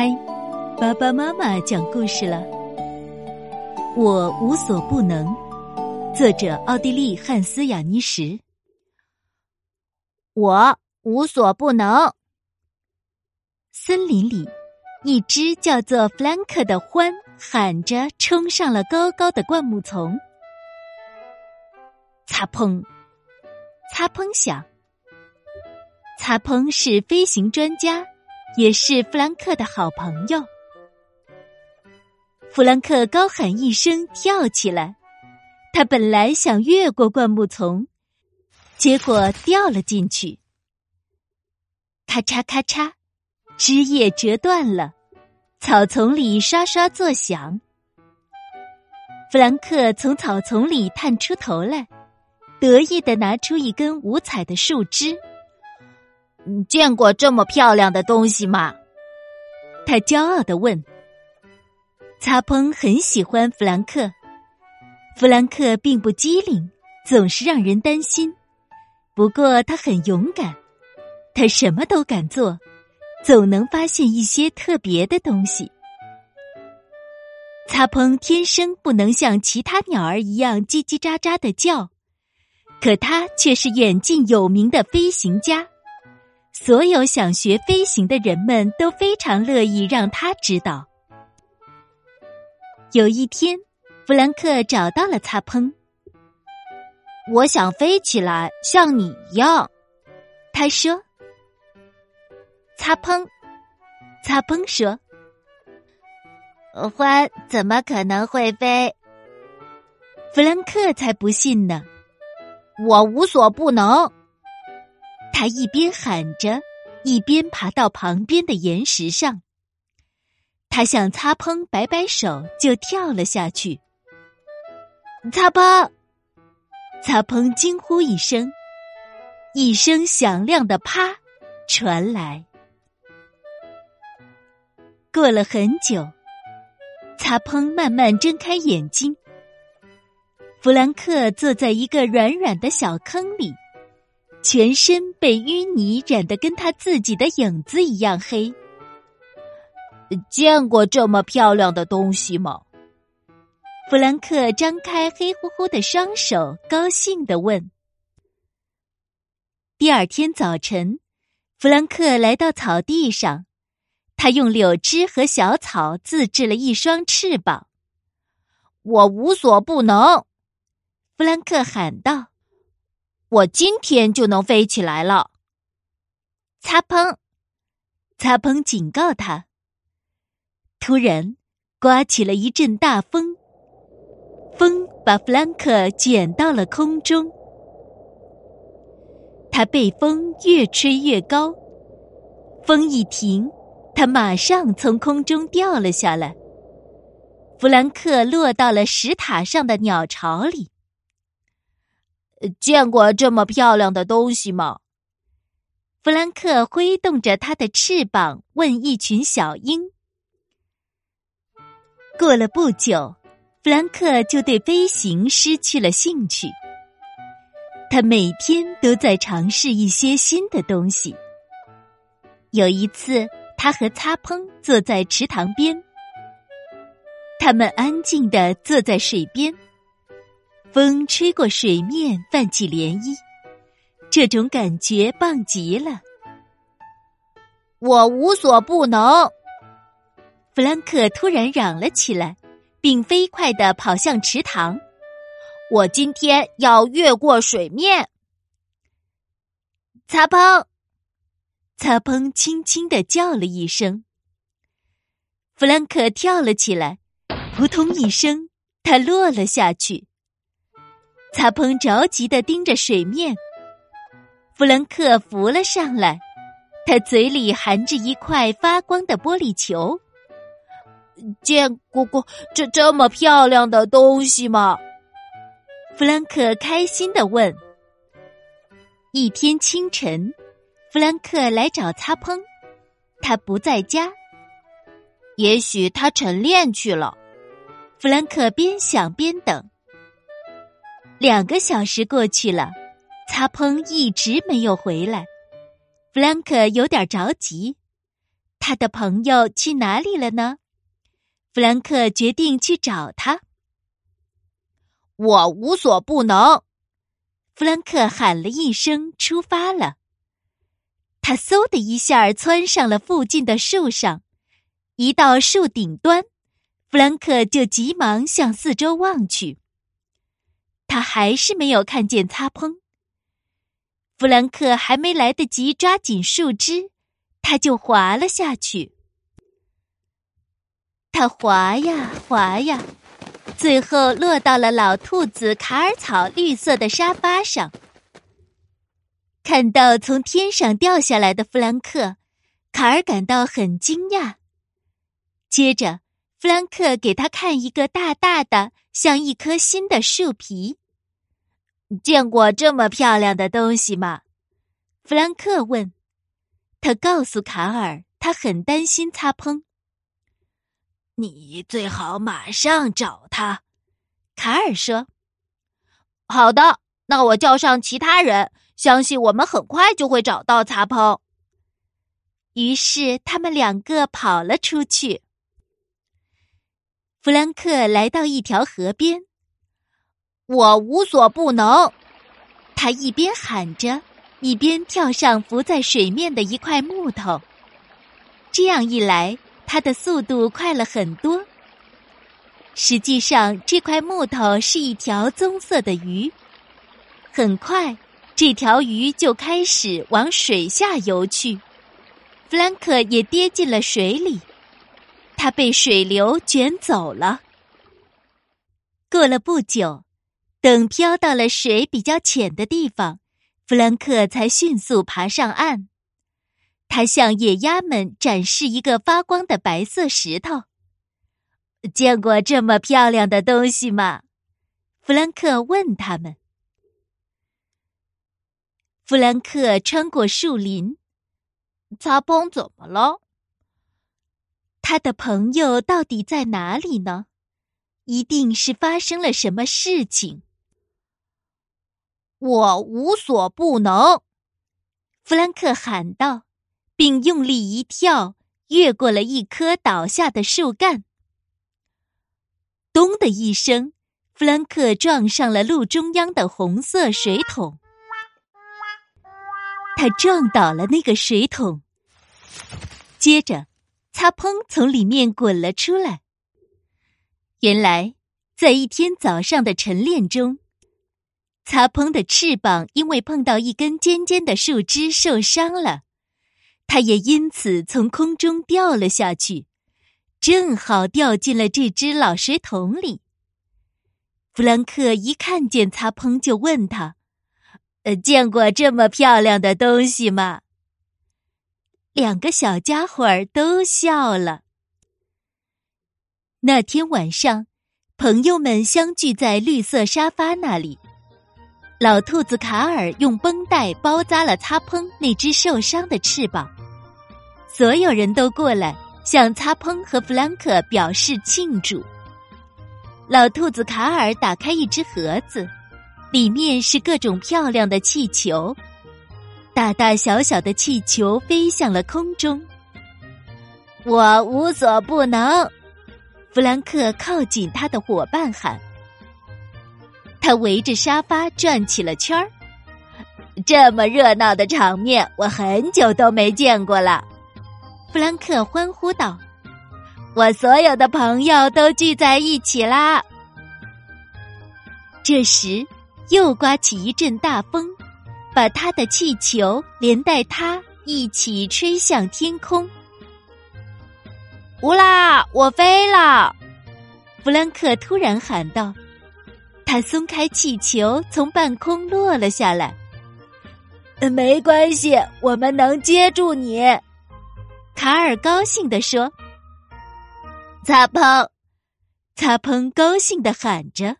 嗨，爸爸妈妈讲故事了。我无所不能。作者：奥地利汉斯·雅尼什。我无所不能。森林里，一只叫做弗兰克的獾喊着冲上了高高的灌木丛。擦砰！擦砰响。擦砰是飞行专家。也是弗兰克的好朋友。弗兰克高喊一声，跳起来。他本来想越过灌木丛，结果掉了进去。咔嚓咔嚓，枝叶折断了，草丛里刷刷作响。弗兰克从草丛里探出头来，得意的拿出一根五彩的树枝。你见过这么漂亮的东西吗？他骄傲的问。擦烹很喜欢弗兰克，弗兰克并不机灵，总是让人担心。不过他很勇敢，他什么都敢做，总能发现一些特别的东西。擦烹天生不能像其他鸟儿一样叽叽喳喳的叫，可他却是远近有名的飞行家。所有想学飞行的人们都非常乐意让他知道。有一天，弗兰克找到了擦烹。我想飞起来，像你一样，他说。擦烹，擦烹说：“獾怎么可能会飞？”弗兰克才不信呢。我无所不能。他一边喊着，一边爬到旁边的岩石上。他向擦蓬摆摆手，就跳了下去。擦蓬，擦蓬惊呼一声，一声响亮的“啪”传来。过了很久，擦蓬慢慢睁开眼睛。弗兰克坐在一个软软的小坑里。全身被淤泥染得跟他自己的影子一样黑。见过这么漂亮的东西吗？弗兰克张开黑乎乎的双手，高兴的问。第二天早晨，弗兰克来到草地上，他用柳枝和小草自制了一双翅膀。我无所不能，弗兰克喊道。我今天就能飞起来了。擦砰！擦砰！警告他。突然，刮起了一阵大风，风把弗兰克卷到了空中。他被风越吹越高，风一停，他马上从空中掉了下来。弗兰克落到了石塔上的鸟巢里。见过这么漂亮的东西吗？弗兰克挥动着他的翅膀，问一群小鹰。过了不久，弗兰克就对飞行失去了兴趣。他每天都在尝试一些新的东西。有一次，他和擦烹坐在池塘边，他们安静的坐在水边。风吹过水面，泛起涟漪，这种感觉棒极了。我无所不能！弗兰克突然嚷了起来，并飞快地跑向池塘。我今天要越过水面。擦砰！擦砰！轻轻地叫了一声。弗兰克跳了起来，扑通一声，他落了下去。擦蓬着急的盯着水面，弗兰克浮了上来，他嘴里含着一块发光的玻璃球。见过过这这么漂亮的东西吗？弗兰克开心的问。一天清晨，弗兰克来找擦蓬，他不在家，也许他晨练去了。弗兰克边想边等。两个小时过去了，擦蓬一直没有回来。弗兰克有点着急，他的朋友去哪里了呢？弗兰克决定去找他。我无所不能，弗兰克喊了一声，出发了。他嗖的一下窜上了附近的树上，一到树顶端，弗兰克就急忙向四周望去。他还是没有看见擦碰。弗兰克还没来得及抓紧树枝，他就滑了下去。他滑呀滑呀，最后落到了老兔子卡尔草绿色的沙发上。看到从天上掉下来的弗兰克，卡尔感到很惊讶。接着，弗兰克给他看一个大大的、像一颗心的树皮。见过这么漂亮的东西吗？弗兰克问。他告诉卡尔，他很担心擦碰。你最好马上找他，卡尔说。好的，那我叫上其他人，相信我们很快就会找到擦碰。于是他们两个跑了出去。弗兰克来到一条河边。我无所不能，他一边喊着，一边跳上浮在水面的一块木头。这样一来，他的速度快了很多。实际上，这块木头是一条棕色的鱼。很快，这条鱼就开始往水下游去。弗兰克也跌进了水里，他被水流卷走了。过了不久。等漂到了水比较浅的地方，弗兰克才迅速爬上岸。他向野鸭们展示一个发光的白色石头。见过这么漂亮的东西吗？弗兰克问他们。弗兰克穿过树林。擦碰怎么了？他的朋友到底在哪里呢？一定是发生了什么事情。我无所不能，弗兰克喊道，并用力一跳，越过了一棵倒下的树干。咚的一声，弗兰克撞上了路中央的红色水桶。他撞倒了那个水桶，接着，擦碰从里面滚了出来。原来，在一天早上的晨练中。擦碰的翅膀因为碰到一根尖尖的树枝受伤了，它也因此从空中掉了下去，正好掉进了这只老水桶里。弗兰克一看见擦碰，就问他：“呃，见过这么漂亮的东西吗？”两个小家伙儿都笑了。那天晚上，朋友们相聚在绿色沙发那里。老兔子卡尔用绷带包扎了擦烹那只受伤的翅膀，所有人都过来向擦烹和弗兰克表示庆祝。老兔子卡尔打开一只盒子，里面是各种漂亮的气球，大大小小的气球飞向了空中。我无所不能，弗兰克靠近他的伙伴喊。他围着沙发转起了圈儿，这么热闹的场面，我很久都没见过了。弗兰克欢呼道：“我所有的朋友都聚在一起啦！”这时，又刮起一阵大风，把他的气球连带他一起吹向天空。乌拉！我飞了！弗兰克突然喊道。他松开气球，从半空落了下来。没关系，我们能接住你。卡尔高兴地说。擦碰，擦碰高兴的喊着。